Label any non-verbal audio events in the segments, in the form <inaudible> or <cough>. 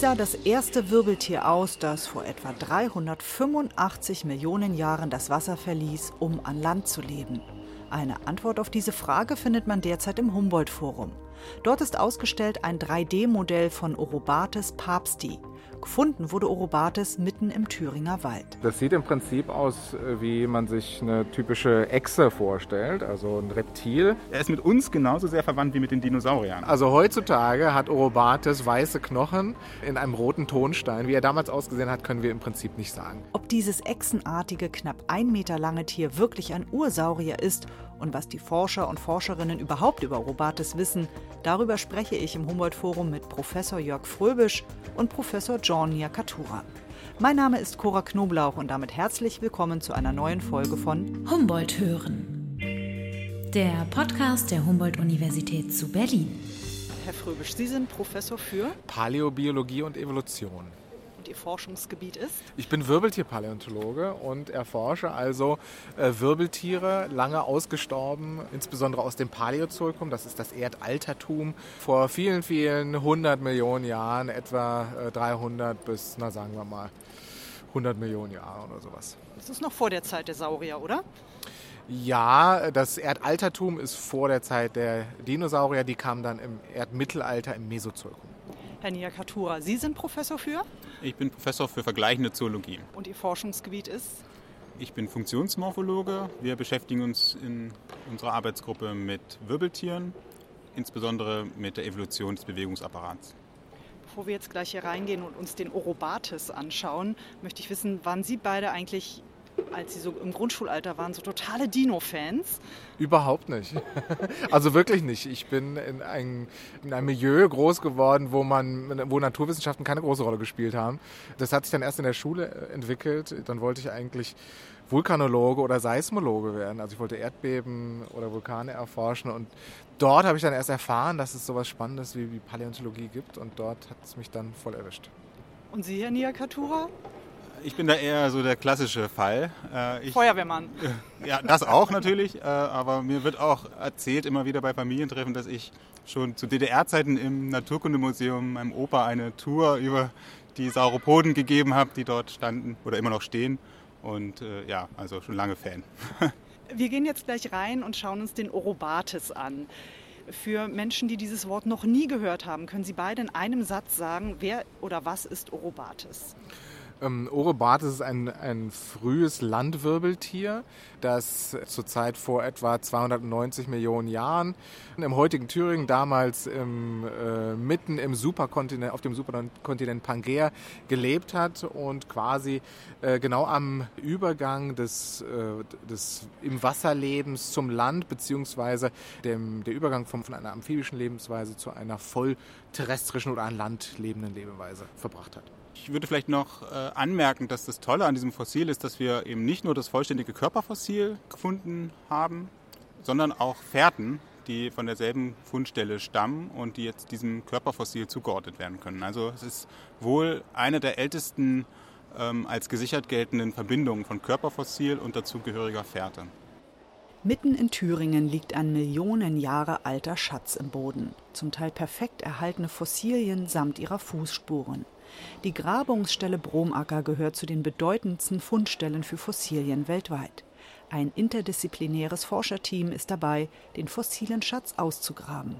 Sah das erste Wirbeltier aus, das vor etwa 385 Millionen Jahren das Wasser verließ, um an Land zu leben? Eine Antwort auf diese Frage findet man derzeit im Humboldt-Forum. Dort ist ausgestellt ein 3D-Modell von Orobates papsti. Gefunden wurde Orobates mitten im Thüringer Wald. Das sieht im Prinzip aus, äh, wie man sich eine typische Echse vorstellt, also ein Reptil. Er ist mit uns genauso sehr verwandt wie mit den Dinosauriern. Also heutzutage hat Orobates weiße Knochen in einem roten Tonstein. Wie er damals ausgesehen hat, können wir im Prinzip nicht sagen. Ob dieses echsenartige, knapp ein Meter lange Tier wirklich ein Ursaurier ist und was die Forscher und Forscherinnen überhaupt über Orobates wissen, darüber spreche ich im Humboldt-Forum mit Professor Jörg Fröbisch und Professor John Niakatura. Mein Name ist Cora Knoblauch und damit herzlich willkommen zu einer neuen Folge von Humboldt hören. Der Podcast der Humboldt-Universität zu Berlin. Herr Fröbisch. Sie sind Professor für Paläobiologie und Evolution. Und Ihr Forschungsgebiet ist Ich bin Wirbeltierpaläontologe und erforsche also äh, Wirbeltiere, lange ausgestorben, insbesondere aus dem Paläozoikum, das ist das Erdaltertum, vor vielen, vielen hundert Millionen Jahren, etwa äh, 300 bis, na sagen wir mal, 100 Millionen Jahre oder sowas. Das ist noch vor der Zeit der Saurier, oder? Ja, das Erdaltertum ist vor der Zeit der Dinosaurier, die kamen dann im Erdmittelalter im Mesozoikum. Herr Niakatura, Sie sind Professor für Ich bin Professor für vergleichende Zoologie. und Ihr Forschungsgebiet ist Ich bin Funktionsmorphologe. Wir beschäftigen uns in unserer Arbeitsgruppe mit Wirbeltieren, insbesondere mit der Evolution des Bewegungsapparats. Bevor wir jetzt gleich hier reingehen und uns den Orobates anschauen, möchte ich wissen, waren Sie beide eigentlich, als Sie so im Grundschulalter waren, so totale Dino-Fans? Überhaupt nicht. <laughs> Also wirklich nicht. Ich bin in, ein, in einem Milieu groß geworden, wo man, wo Naturwissenschaften keine große Rolle gespielt haben. Das hat sich dann erst in der Schule äh, entwickelt. Dann wollte ich eigentlich Vulkanologe oder Seismologe werden. Also ich wollte Erdbeben oder Vulkane erforschen und dort habe ich dann erst erfahren, dass es sowas Spannendes wie, wie Paläontologie gibt und dort hat es mich dann voll erwischt. Und Sie, Herr Niakatura? Ich bin da eher so der klassische Fall. Äh, Ich, Feuerwehrmann. <laughs> ja, das auch natürlich, äh, aber mir wird auch erzählt, immer wieder bei Familientreffen, dass ich schon zu DDR-Zeiten im Naturkundemuseum meinem Opa eine Tour über die Sauropoden gegeben habe, die dort standen oder immer noch stehen. Und äh, ja, also schon lange Fan. <laughs> Wir gehen jetzt gleich rein und schauen uns den Orobates an. Für Menschen, die dieses Wort noch nie gehört haben, können Sie beide in einem Satz sagen, wer oder was ist Orobates? Ähm, Orobates ist ein, ein frühes Landwirbeltier, das zurzeit vor etwa 290 Millionen Jahren im heutigen Thüringen, damals im, äh, mitten im Superkontinent, auf dem Superkontinent Pangaea gelebt hat und quasi äh, genau am Übergang des, äh, des im Wasserlebens zum Land beziehungsweise dem, der Übergang vom, von einer amphibischen Lebensweise zu einer voll terrestrischen oder an Land lebenden Lebensweise verbracht hat. Ich würde vielleicht noch äh, anmerken, dass das Tolle an diesem Fossil ist, dass wir eben nicht nur das vollständige Körperfossil gefunden haben, sondern auch Fährten, die von derselben Fundstelle stammen und die jetzt diesem Körperfossil zugeordnet werden können. Also es ist wohl eine der ältesten ähm, als gesichert geltenden Verbindungen von Körperfossil und dazugehöriger Fährte. Mitten in Thüringen liegt ein Millionen Jahre alter Schatz im Boden, zum Teil perfekt erhaltene Fossilien samt ihrer Fußspuren. Die Grabungsstelle Bromacker gehört zu den bedeutendsten Fundstellen für Fossilien weltweit. Ein interdisziplinäres Forscherteam ist dabei, den fossilen Schatz auszugraben.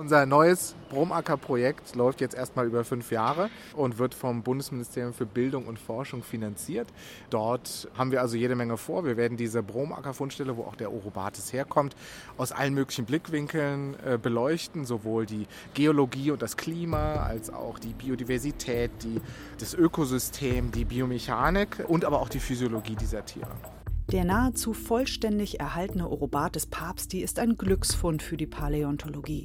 Unser neues Bromacker-Projekt läuft jetzt erstmal über fünf Jahre und wird vom Bundesministerium für Bildung und Forschung finanziert. Dort haben wir also jede Menge vor. Wir werden diese Bromacker-Fundstelle, wo auch der Orobates herkommt, aus allen möglichen Blickwinkeln äh, beleuchten. Sowohl die Geologie und das Klima, als auch die Biodiversität, die, das Ökosystem, die Biomechanik und aber auch die Physiologie dieser Tiere. Der nahezu vollständig erhaltene Orobates papsti ist ein Glücksfund für die Paläontologie.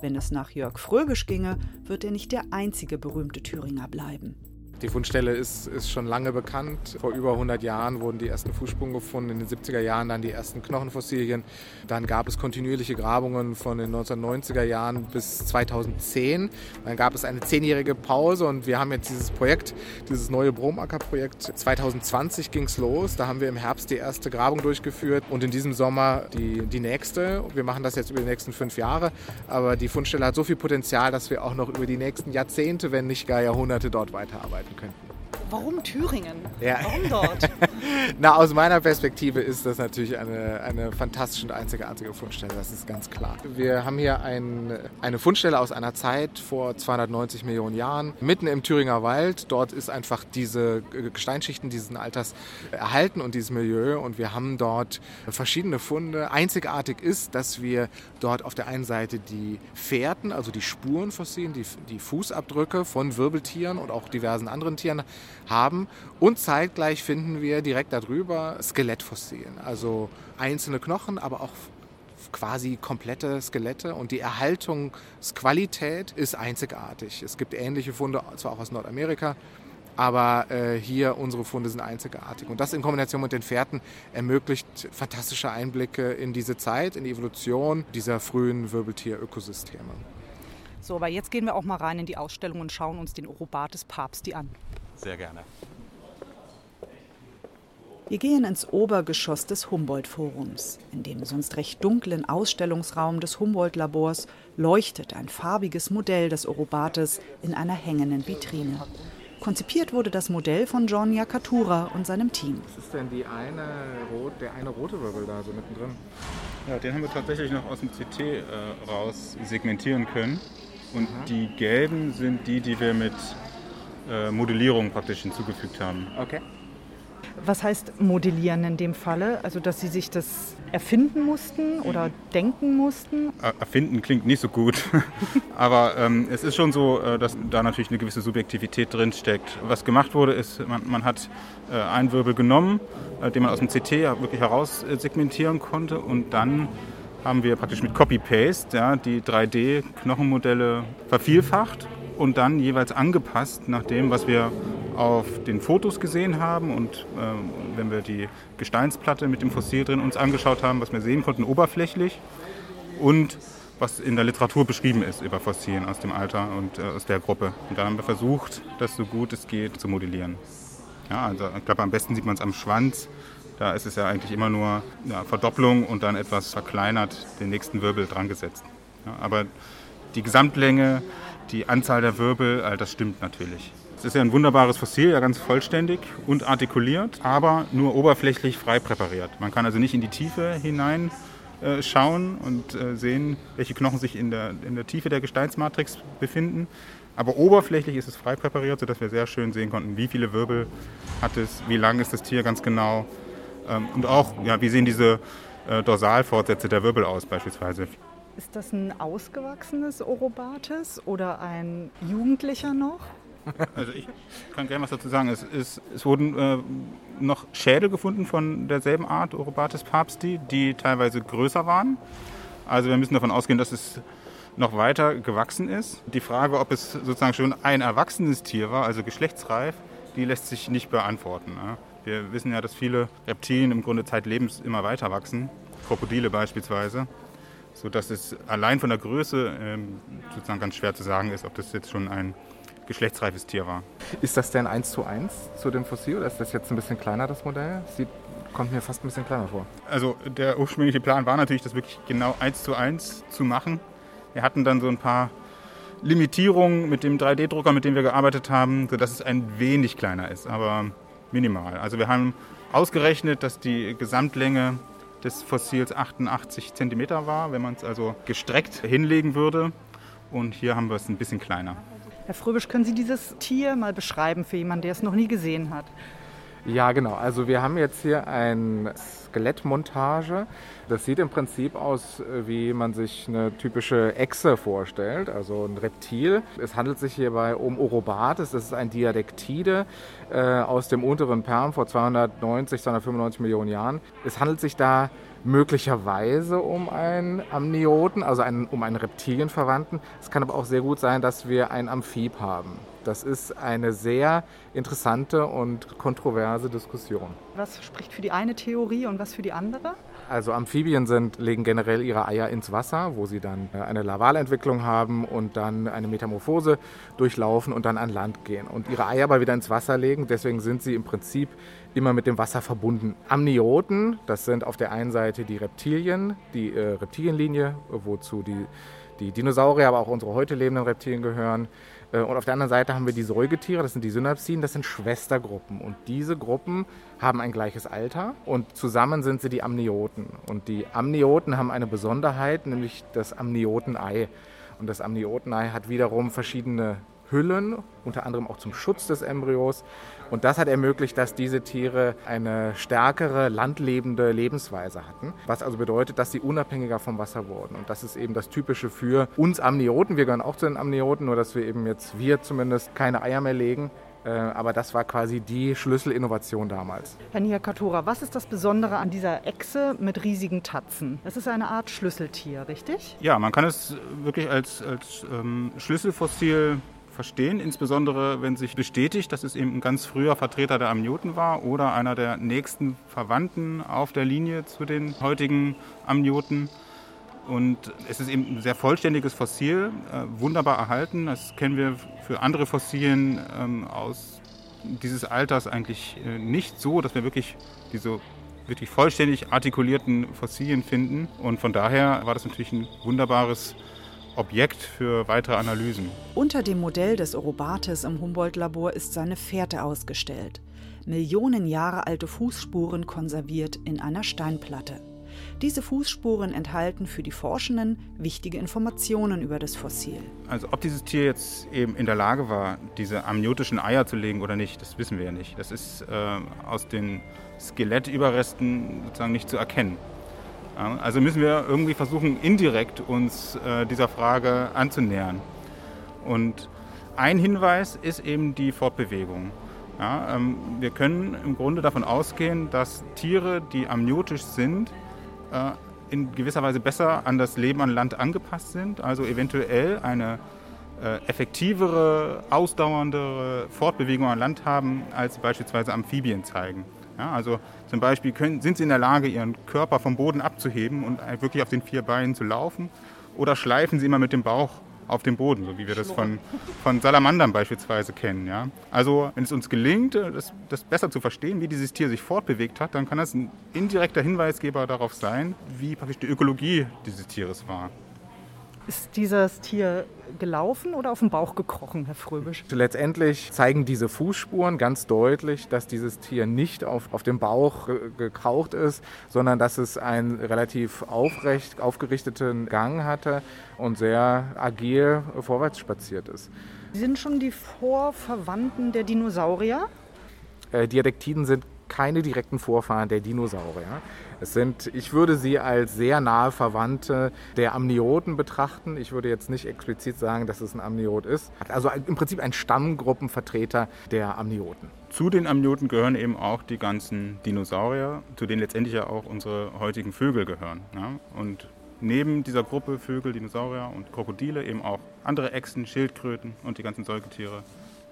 Wenn es nach Jörg Fröbisch ginge, wird er nicht der einzige berühmte Thüringer bleiben. Die Fundstelle ist, ist schon lange bekannt. Vor über 100 Jahren wurden die ersten Fußspuren gefunden, in den 70er Jahren dann die ersten Knochenfossilien. Dann gab es kontinuierliche Grabungen von den 1990er Jahren bis 2010. Dann gab es eine zehnjährige Pause und wir haben jetzt dieses Projekt, dieses neue Bromacker-Projekt. 2020 ging es los. Da haben wir im Herbst die erste Grabung durchgeführt und in diesem Sommer die, die nächste. Wir machen das jetzt über die nächsten fünf Jahre. Aber die Fundstelle hat so viel Potenzial, dass wir auch noch über die nächsten Jahrzehnte, wenn nicht gar Jahrhunderte dort weiterarbeiten Okay. können. Warum Thüringen? Ja. Warum dort? <laughs> Na, aus meiner Perspektive ist das natürlich eine, eine fantastische und einzigartige Fundstelle, das ist ganz klar. Wir haben hier ein, eine Fundstelle aus einer Zeit vor 290 Millionen Jahren, mitten im Thüringer Wald. Dort ist einfach diese Gesteinsschichten dieses Alters erhalten und dieses Milieu und wir haben dort verschiedene Funde. Einzigartig ist, dass wir dort auf der einen Seite die Fährten, also die Spurenfossilien, die, die Fußabdrücke von Wirbeltieren und auch diversen anderen Tieren haben. Und zeitgleich finden wir direkt darüber Skelettfossilien, also einzelne Knochen, aber auch quasi komplette Skelette und die Erhaltungsqualität ist einzigartig. Es gibt ähnliche Funde, zwar auch aus Nordamerika, aber äh, hier unsere Funde sind einzigartig. Und das in Kombination mit den Fährten ermöglicht fantastische Einblicke in diese Zeit, in die Evolution dieser frühen Wirbeltier-Ökosysteme. So, aber jetzt gehen wir auch mal rein in die Ausstellung und schauen uns den Orobates Papsti an. Sehr gerne. Wir gehen ins Obergeschoss des Humboldt-Forums. In dem sonst recht dunklen Ausstellungsraum des Humboldt-Labors leuchtet ein farbiges Modell des Orobates in einer hängenden Vitrine. Konzipiert wurde das Modell von John Yakatura und seinem Team. Was ist denn die eine, der eine rote Wirbel da so mittendrin? Ja, den haben wir tatsächlich noch aus dem CT äh, raus segmentieren können. Und die gelben sind die, die wir mit äh, Modellierung praktisch hinzugefügt haben. Okay. Was heißt modellieren in dem Falle? Also, dass Sie sich das erfinden mussten oder denken mussten? Erfinden klingt nicht so gut, <laughs> aber ähm, es ist schon so, äh, dass da natürlich eine gewisse Subjektivität drin steckt. Was gemacht wurde, ist, man, man hat äh, einen Wirbel genommen, äh, den man aus dem CT ja wirklich heraus äh, segmentieren konnte und dann haben wir praktisch mit Copy-Paste ja, die 3D-Knochenmodelle vervielfacht und dann jeweils angepasst nach dem, was wir auf den Fotos gesehen haben und äh, wenn wir die Gesteinsplatte mit dem Fossil drin uns angeschaut haben, was wir sehen konnten oberflächlich und was in der Literatur beschrieben ist über Fossilien aus dem Alter und äh, aus der Gruppe. Und dann haben wir versucht, das so gut es geht zu modellieren. Ja, also ich glaube, am besten sieht man es am Schwanz. Da ist es ja eigentlich immer nur ja, Verdopplung und dann etwas verkleinert den nächsten Wirbel dran gesetzt. Ja, aber die Gesamtlänge, die Anzahl der Wirbel, all das stimmt natürlich. Es ist ja ein wunderbares Fossil, ja ganz vollständig und artikuliert, aber nur oberflächlich frei präpariert. Man kann also nicht in die Tiefe hinein äh, schauen und äh, sehen, welche Knochen sich in der, in der Tiefe der Gesteinsmatrix befinden. Aber oberflächlich ist es frei präpariert, sodass wir sehr schön sehen konnten, wie viele Wirbel hat es, wie lang ist das Tier ganz genau. Ähm, und auch, ja, wie sehen diese äh, Dorsalfortsätze der Wirbel aus beispielsweise. Ist das ein ausgewachsenes Orobates oder ein Jugendlicher noch? Also ich kann gerne was dazu sagen. Es, ist, es wurden äh, noch Schädel gefunden von derselben Art, Orobates papsti, die teilweise größer waren. Also wir müssen davon ausgehen, dass es noch weiter gewachsen ist. Die Frage, ob es sozusagen schon ein erwachsenes Tier war, also geschlechtsreif, die lässt sich nicht beantworten. Ne? Wir wissen ja, dass viele Reptilien im Grunde zeitlebens immer weiter wachsen, Krokodile beispielsweise sodass es allein von der Größe ähm, sozusagen ganz schwer zu sagen ist, ob das jetzt schon ein geschlechtsreifes Tier war. Ist das denn eins zu eins zu dem Fossil oder ist das jetzt ein bisschen kleiner, das Modell? Sieht, kommt mir fast ein bisschen kleiner vor. Also der ursprüngliche Plan war natürlich, das wirklich genau eins zu eins zu machen. Wir hatten dann so ein paar Limitierungen mit dem 3D-Drucker, mit dem wir gearbeitet haben, sodass es ein wenig kleiner ist, aber minimal. Also wir haben ausgerechnet, dass die Gesamtlänge des Fossils 88 cm war, wenn man es also gestreckt hinlegen würde. Und hier haben wir es ein bisschen kleiner. Herr Fröbisch, können Sie dieses Tier mal beschreiben für jemanden, der es noch nie gesehen hat? Ja, genau. Also wir haben jetzt hier eine Skelettmontage. Das sieht im Prinzip aus, wie man sich eine typische Echse vorstellt, also ein Reptil. Es handelt sich hierbei um Orobates. Das ist ein Diadektide äh, aus dem unteren Perm vor 290, 295 Millionen Jahren. Es handelt sich da möglicherweise um einen Amnioten, also einen, um einen Reptilienverwandten. Es kann aber auch sehr gut sein, dass wir ein Amphib haben. Das ist eine sehr interessante und kontroverse Diskussion. Was spricht für die eine Theorie und was für die andere? Also Amphibien sind, legen generell ihre Eier ins Wasser, wo sie dann äh, eine Lavalentwicklung haben und dann eine Metamorphose durchlaufen und dann an Land gehen und ihre Eier aber wieder ins Wasser legen. Deswegen sind sie im Prinzip immer mit dem Wasser verbunden. Amnioten, das sind auf der einen Seite die Reptilien, die äh, Reptilienlinie, wozu die, die Dinosaurier, aber auch unsere heute lebenden Reptilien gehören. Äh, und auf der anderen Seite haben wir die Säugetiere, das sind die Synapsiden, das sind Schwestergruppen. Und diese Gruppen haben ein gleiches Alter und zusammen sind sie die Amnioten. Und die Amnioten haben eine Besonderheit, nämlich das Amniotenei. Und das Amniotenei hat wiederum verschiedene Hüllen, unter anderem auch zum Schutz des Embryos. Und das hat ermöglicht, dass diese Tiere eine stärkere landlebende Lebensweise hatten, was also bedeutet, dass sie unabhängiger vom Wasser wurden. Und das ist eben das Typische für uns Amnioten. Wir gehören auch zu den Amnioten, nur dass wir eben jetzt, wir zumindest, keine Eier mehr legen. Äh, aber das war quasi die Schlüsselinnovation damals. Herr Niakatura, was ist das Besondere an dieser Echse mit riesigen Tatzen? Das ist eine Art Schlüsseltier, richtig? Ja, man kann es wirklich als, als ähm, Schlüsselfossil verstehen, insbesondere wenn sich bestätigt, dass es eben ein ganz früher Vertreter der Amnioten war oder einer der nächsten Verwandten auf der Linie zu den heutigen Amnioten. Und es ist eben ein sehr vollständiges Fossil, äh, wunderbar erhalten. Das kennen wir für andere Fossilien ähm, aus dieses Alters eigentlich äh, nicht so, dass wir wirklich diese wirklich vollständig artikulierten Fossilien finden. Und von daher war das natürlich ein wunderbares Objekt für weitere Analysen. Unter dem Modell des Orobates im Humboldt-Labor ist seine Fährte ausgestellt. Millionen Jahre alte Fußspuren konserviert in einer Steinplatte. Diese Fußspuren enthalten für die Forschenden wichtige Informationen über das Fossil. Also ob dieses Tier jetzt eben in der Lage war, diese amniotischen Eier zu legen oder nicht, das wissen wir ja nicht. Das ist äh, aus den Skelettüberresten sozusagen nicht zu erkennen. Also müssen wir irgendwie versuchen, indirekt uns äh, dieser Frage anzunähern. Und ein Hinweis ist eben die Fortbewegung. Ja, ähm, wir können im Grunde davon ausgehen, dass Tiere, die amniotisch sind, äh, in gewisser Weise besser an das Leben an Land angepasst sind, also eventuell eine äh, effektivere, ausdauerndere Fortbewegung an Land haben, als beispielsweise Amphibien zeigen. Ja, also zum Beispiel können, sind sie in der Lage, ihren Körper vom Boden abzuheben und wirklich auf den vier Beinen zu laufen oder schleifen sie immer mit dem Bauch auf dem Boden, so wie wir das von, von Salamandern beispielsweise kennen. Ja? Also wenn es uns gelingt, das, das besser zu verstehen, wie dieses Tier sich fortbewegt hat, dann kann das ein indirekter Hinweisgeber darauf sein, wie praktisch die Ökologie dieses Tieres war. Ist dieses Tier gelaufen oder auf dem Bauch gekrochen, Herr Fröbisch? Letztendlich zeigen diese Fußspuren ganz deutlich, dass dieses Tier nicht auf, auf dem Bauch gekraucht ist, sondern dass es einen relativ aufrecht aufgerichteten Gang hatte und sehr agil vorwärts spaziert ist. Sie sind schon die Vorverwandten der Dinosaurier? Äh, Diadektiden sind keine direkten Vorfahren der Dinosaurier. Es sind, ich würde sie als sehr nahe Verwandte der Amnioten betrachten. Ich würde jetzt nicht explizit sagen, dass es ein Amniot ist. Also im Prinzip ein Stammgruppenvertreter der Amnioten. Zu den Amnioten gehören eben auch die ganzen Dinosaurier, zu denen letztendlich ja auch unsere heutigen Vögel gehören. Ja? Und neben dieser Gruppe Vögel, Dinosaurier und Krokodile eben auch andere Echsen, Schildkröten und die ganzen Säugetiere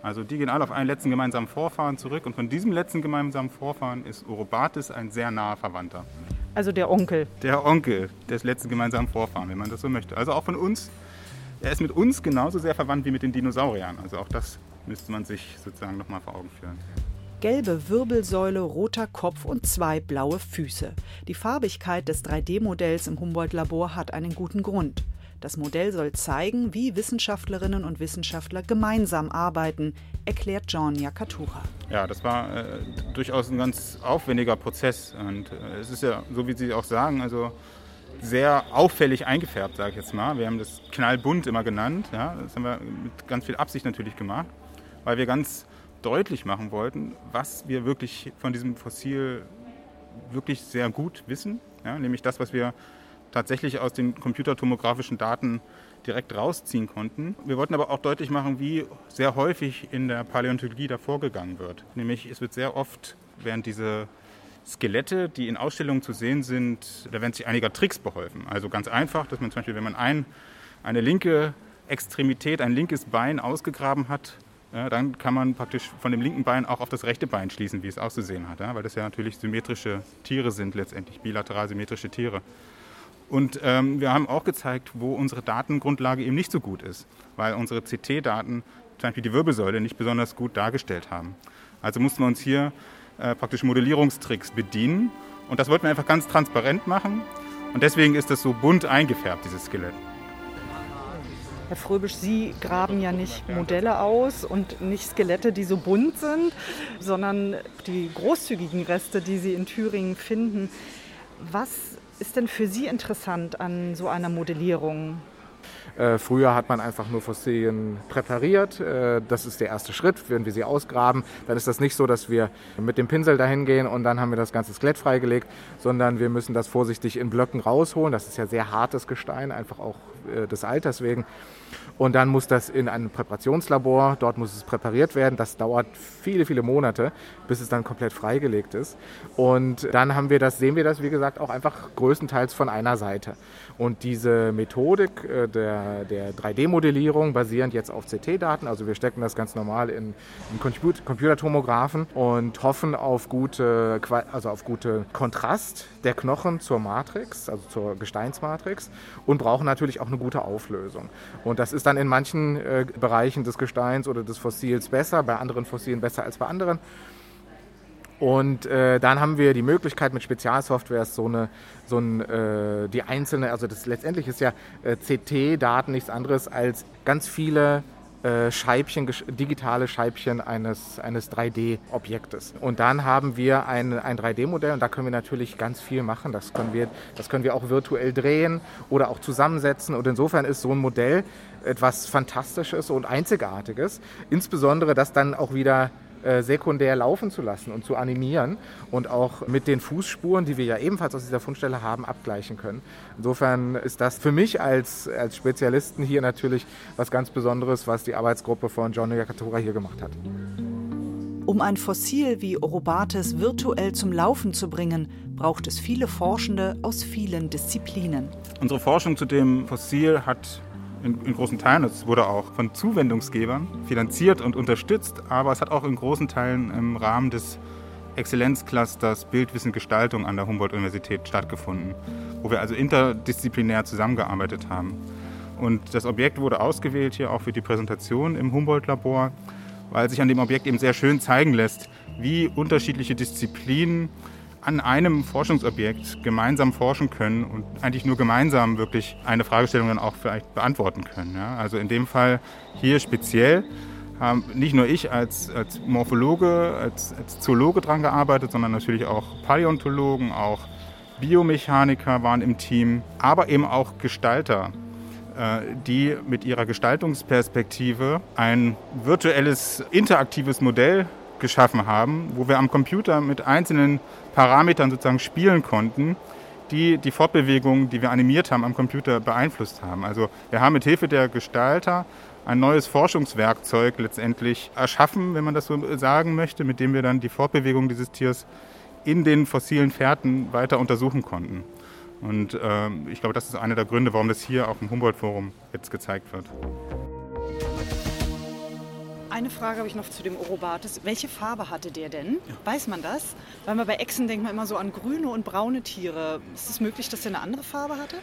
also die gehen alle auf einen letzten gemeinsamen Vorfahren zurück und von diesem letzten gemeinsamen Vorfahren ist Orobates ein sehr naher Verwandter. Also der Onkel. Der Onkel des letzten gemeinsamen Vorfahren, wenn man das so möchte. Also auch von uns, er ist mit uns genauso sehr verwandt wie mit den Dinosauriern. Also auch das müsste man sich sozusagen nochmal vor Augen führen. Gelbe Wirbelsäule, roter Kopf und zwei blaue Füße. Die Farbigkeit des 3D-Modells im Humboldt-Labor hat einen guten Grund. Das Modell soll zeigen, wie Wissenschaftlerinnen und Wissenschaftler gemeinsam arbeiten, erklärt John Yakatura. Ja, das war äh, durchaus ein ganz aufwendiger Prozess. Und äh, es ist ja, so wie Sie auch sagen, also sehr auffällig eingefärbt, sage ich jetzt mal. Wir haben das knallbunt immer genannt. Ja? Das haben wir mit ganz viel Absicht natürlich gemacht, weil wir ganz deutlich machen wollten, was wir wirklich von diesem Fossil wirklich sehr gut wissen. Ja? Nämlich das, was wir tatsächlich aus den computertomografischen Daten direkt rausziehen konnten. Wir wollten aber auch deutlich machen, wie sehr häufig in der Paläontologie da vorgegangen wird. Nämlich es wird sehr oft, während diese Skelette, die in Ausstellungen zu sehen sind, da werden sich einiger Tricks beholfen. Also ganz einfach, dass man zum Beispiel, wenn man ein, eine linke Extremität, ein linkes Bein ausgegraben hat, ja, dann kann man praktisch von dem linken Bein auch auf das rechte Bein schließen, wie es auszusehen hat, ja, weil das ja natürlich symmetrische Tiere sind letztendlich, bilateral symmetrische Tiere. Und ähm, wir haben auch gezeigt, wo unsere Datengrundlage eben nicht so gut ist, weil unsere CT-Daten zum Beispiel die Wirbelsäule nicht besonders gut dargestellt haben. Also mussten wir uns hier äh, praktisch Modellierungstricks bedienen und das wollten wir einfach ganz transparent machen und deswegen ist das so bunt eingefärbt, dieses Skelett. Herr Fröbisch, Sie graben ja nicht Modelle aus und nicht Skelette, die so bunt sind, sondern die großzügigen Reste, die Sie in Thüringen finden. Was ist denn für Sie interessant an so einer Modellierung? Äh, früher hat man einfach nur Fossilien präpariert. Äh, das ist der erste Schritt. Wenn wir sie ausgraben, dann ist das nicht so, dass wir mit dem Pinsel dahin gehen und dann haben wir das ganze Skelett freigelegt, sondern wir müssen das vorsichtig in Blöcken rausholen. Das ist ja sehr hartes Gestein, einfach auch äh, des Alters wegen. Und dann muss das in ein Präparationslabor, dort muss es präpariert werden. Das dauert viele, viele Monate, bis es dann komplett freigelegt ist. Und dann haben wir das, sehen wir das, wie gesagt, auch einfach größtenteils von einer Seite. Und diese Methodik äh, der, der 3D-Modellierung basierend jetzt auf CT-Daten, also wir stecken das ganz normal in, in Computertomographen und hoffen auf gute, also auf gute Kontrast der Knochen zur Matrix, also zur Gesteinsmatrix und brauchen natürlich auch eine gute Auflösung. Und das ist dann in manchen äh, Bereichen des Gesteins oder des Fossils besser, bei anderen Fossilien besser als bei anderen. Und äh, dann haben wir die Möglichkeit mit Spezialsoftwares so eine, so ein, äh, die einzelne, also das letztendlich ist ja äh, CT-Daten nichts anderes als ganz viele Scheibchen, digitale Scheibchen eines, eines 3D-Objektes. Und dann haben wir ein, ein 3D-Modell und da können wir natürlich ganz viel machen. Das können, wir, das können wir auch virtuell drehen oder auch zusammensetzen. Und insofern ist so ein Modell etwas Fantastisches und Einzigartiges. Insbesondere, dass dann auch wieder äh, sekundär laufen zu lassen und zu animieren und auch mit den Fußspuren, die wir ja ebenfalls aus dieser Fundstelle haben, abgleichen können. Insofern ist das für mich als, als Spezialisten hier natürlich was ganz Besonderes, was die Arbeitsgruppe von John Yakatora hier gemacht hat. Um ein Fossil wie Orobates virtuell zum Laufen zu bringen, braucht es viele Forschende aus vielen Disziplinen. Unsere Forschung zu dem Fossil hat in, in, großen Teilen. Es wurde auch von Zuwendungsgebern finanziert und unterstützt, aber es hat auch in großen Teilen im Rahmen des Exzellenzclusters Bildwissen Gestaltung an der Humboldt-Universität stattgefunden, wo wir also interdisziplinär zusammengearbeitet haben. Und das Objekt wurde ausgewählt hier auch für die Präsentation im Humboldt-Labor, weil sich an dem Objekt eben sehr schön zeigen lässt, wie unterschiedliche Disziplinen an einem Forschungsobjekt gemeinsam forschen können und eigentlich nur gemeinsam wirklich eine Fragestellung dann auch vielleicht beantworten können. Ja? Also in dem Fall hier speziell haben nicht nur ich als, als Morphologe, als, als Zoologe dran gearbeitet, sondern natürlich auch Paläontologen, auch Biomechaniker waren im Team, aber eben auch Gestalter, äh, die mit ihrer Gestaltungsperspektive ein virtuelles, interaktives Modell geschaffen haben, wo wir am Computer mit einzelnen Parametern sozusagen spielen konnten, die die Fortbewegung, die wir animiert haben, am Computer beeinflusst haben. Also wir haben mit Hilfe der Gestalter ein neues Forschungswerkzeug letztendlich erschaffen, wenn man das so sagen möchte, mit dem wir dann die Fortbewegung dieses Tiers in den fossilen Fährten weiter untersuchen konnten. Und äh, ich glaube, das ist einer der Gründe, warum das hier auf dem Humboldt-Forum jetzt gezeigt wird. Eine Frage habe ich noch zu dem Orobates. Welche Farbe hatte der denn? Weiß man das? Weil man bei Echsen denkt man immer so an grüne und braune Tiere. Ist es möglich, dass der eine andere Farbe hatte?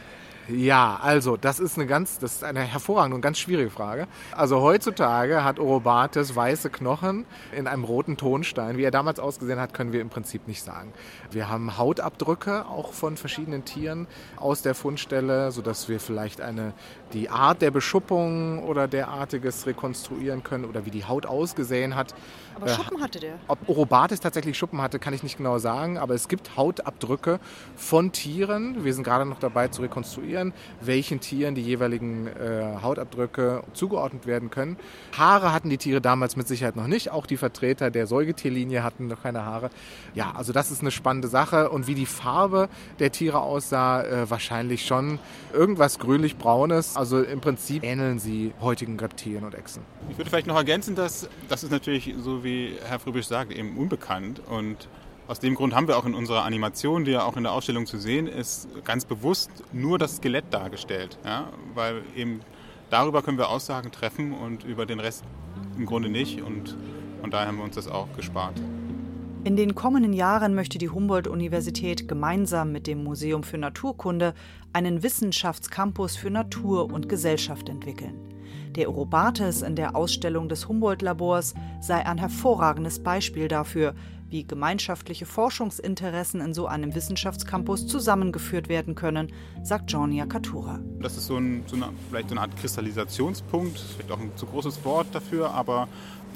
Ja, also das ist eine ganz, das ist eine hervorragende und ganz schwierige Frage. Also heutzutage hat Orobates weiße Knochen in einem roten Tonstein. Wie er damals ausgesehen hat, können wir im Prinzip nicht sagen. Wir haben Hautabdrücke auch von verschiedenen Tieren aus der Fundstelle, sodass wir vielleicht eine die Art der Beschuppung oder derartiges rekonstruieren können oder wie die Haut ausgesehen hat. Aber äh, Schuppen hatte der? Ob Orobates tatsächlich Schuppen hatte, kann ich nicht genau sagen, aber es gibt Hautabdrücke von Tieren. Wir sind gerade noch dabei zu rekonstruieren, welchen Tieren die jeweiligen äh, Hautabdrücke zugeordnet werden können. Haare hatten die Tiere damals mit Sicherheit noch nicht. Auch die Vertreter der Säugetierlinie hatten noch keine Haare. Ja, also das ist eine spannende Sache. Und wie die Farbe der Tiere aussah, äh, wahrscheinlich schon irgendwas grünlich-braunes also im Prinzip ähneln sie heutigen Reptilien und Echsen. Ich würde vielleicht noch ergänzen, dass das ist natürlich, so wie Herr Frübisch sagt, eben unbekannt. Und Aus dem Grund haben wir auch in unserer Animation, die ja auch in der Ausstellung zu sehen ist, ganz bewusst nur das Skelett dargestellt. Ja? Weil eben darüber können wir Aussagen treffen und über den Rest im Grunde nicht. Und von daher haben wir uns das auch gespart. In den kommenden Jahren möchte die Humboldt-Universität gemeinsam mit dem Museum für Naturkunde einen Wissenschaftscampus für Natur und Gesellschaft entwickeln. Der Orobates in der Ausstellung des Humboldt-Labors sei ein hervorragendes Beispiel dafür, wie gemeinschaftliche Forschungsinteressen in so einem Wissenschaftscampus zusammengeführt werden können, sagt Jonia Katura. Das ist so, ein, so eine, vielleicht so eine Art Kristallisationspunkt, vielleicht auch ein zu großes Wort dafür, aber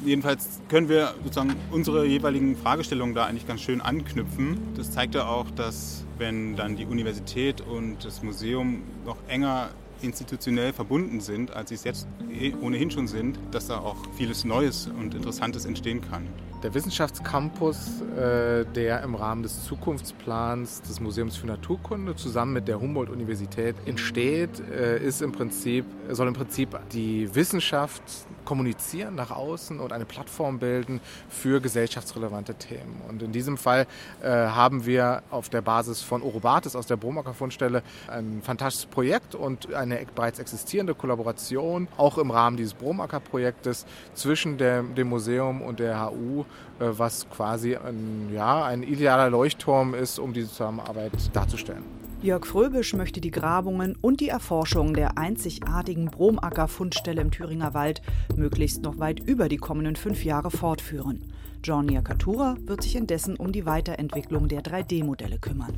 jedenfalls können wir sozusagen unsere jeweiligen Fragestellungen da eigentlich ganz schön anknüpfen. Das zeigt ja auch, dass wenn dann die Universität und das Museum noch enger institutionell verbunden sind, als sie es jetzt eh ohnehin schon sind, dass da auch vieles Neues und Interessantes entstehen kann. Der Wissenschaftscampus, äh, der im Rahmen des Zukunftsplans des Museums für Naturkunde zusammen mit der Humboldt-Universität entsteht, äh, ist im Prinzip, soll im Prinzip die Wissenschaft kommunizieren nach außen und eine Plattform bilden für gesellschaftsrelevante Themen. Und in diesem Fall äh, haben wir auf der Basis von Orobates aus der Bromacker Fundstelle ein fantastisches Projekt und eine bereits existierende Kollaboration, auch im Rahmen dieses Bromacker Projektes zwischen der, dem Museum und der HU äh, was quasi ein, ja, ein idealer Leuchtturm ist, um diese Zusammenarbeit darzustellen. Jörg Fröbisch möchte die Grabungen und die Erforschung der einzigartigen Bromacker-Fundstelle im Thüringer Wald möglichst noch weit über die kommenden fünf Jahre fortführen. John Niakatura wird sich indessen um die Weiterentwicklung der 3D-Modelle kümmern.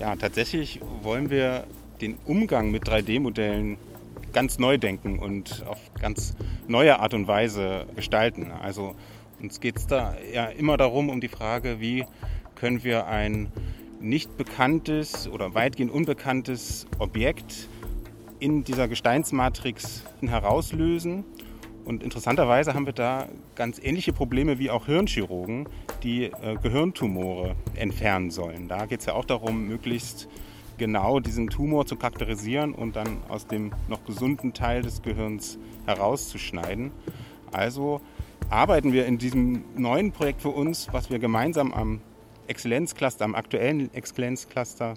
Ja, tatsächlich wollen wir den Umgang mit 3D-Modellen ganz neu denken und auf ganz neue Art und Weise gestalten. Also uns geht es da ja immer darum, um die Frage, wie können wir ein nicht bekanntes oder weitgehend unbekanntes Objekt in dieser Gesteinsmatrix herauslösen. Und interessanterweise haben wir da ganz ähnliche Probleme wie auch Hirnchirurgen, die äh, Gehirntumore entfernen sollen. Da geht es ja auch darum, möglichst genau diesen Tumor zu charakterisieren und dann aus dem noch gesunden Teil des Gehirns herauszuschneiden. Also arbeiten wir in diesem neuen Projekt für uns, was wir gemeinsam am Exzellenzcluster, am aktuellen Exzellenzcluster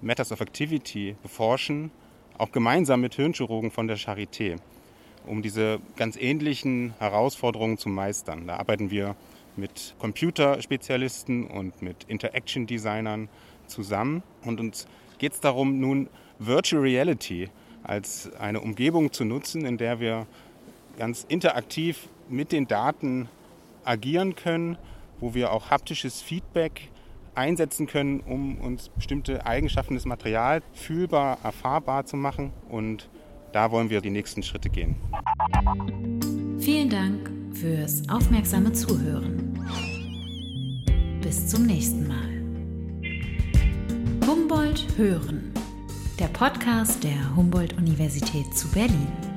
Matters of Activity beforschen, auch gemeinsam mit Hirnchirurgen von der Charité, um diese ganz ähnlichen Herausforderungen zu meistern. Da arbeiten wir mit Computerspezialisten und mit Interaction Designern zusammen und uns geht es darum, nun Virtual Reality als eine Umgebung zu nutzen, in der wir ganz interaktiv mit den Daten agieren können, wo wir auch haptisches Feedback einsetzen können, um uns bestimmte Eigenschaften des Materials fühlbar, erfahrbar zu machen. Und da wollen wir die nächsten Schritte gehen. Vielen Dank fürs aufmerksame Zuhören. Bis zum nächsten Mal. Humboldt Hören, der Podcast der Humboldt-Universität zu Berlin.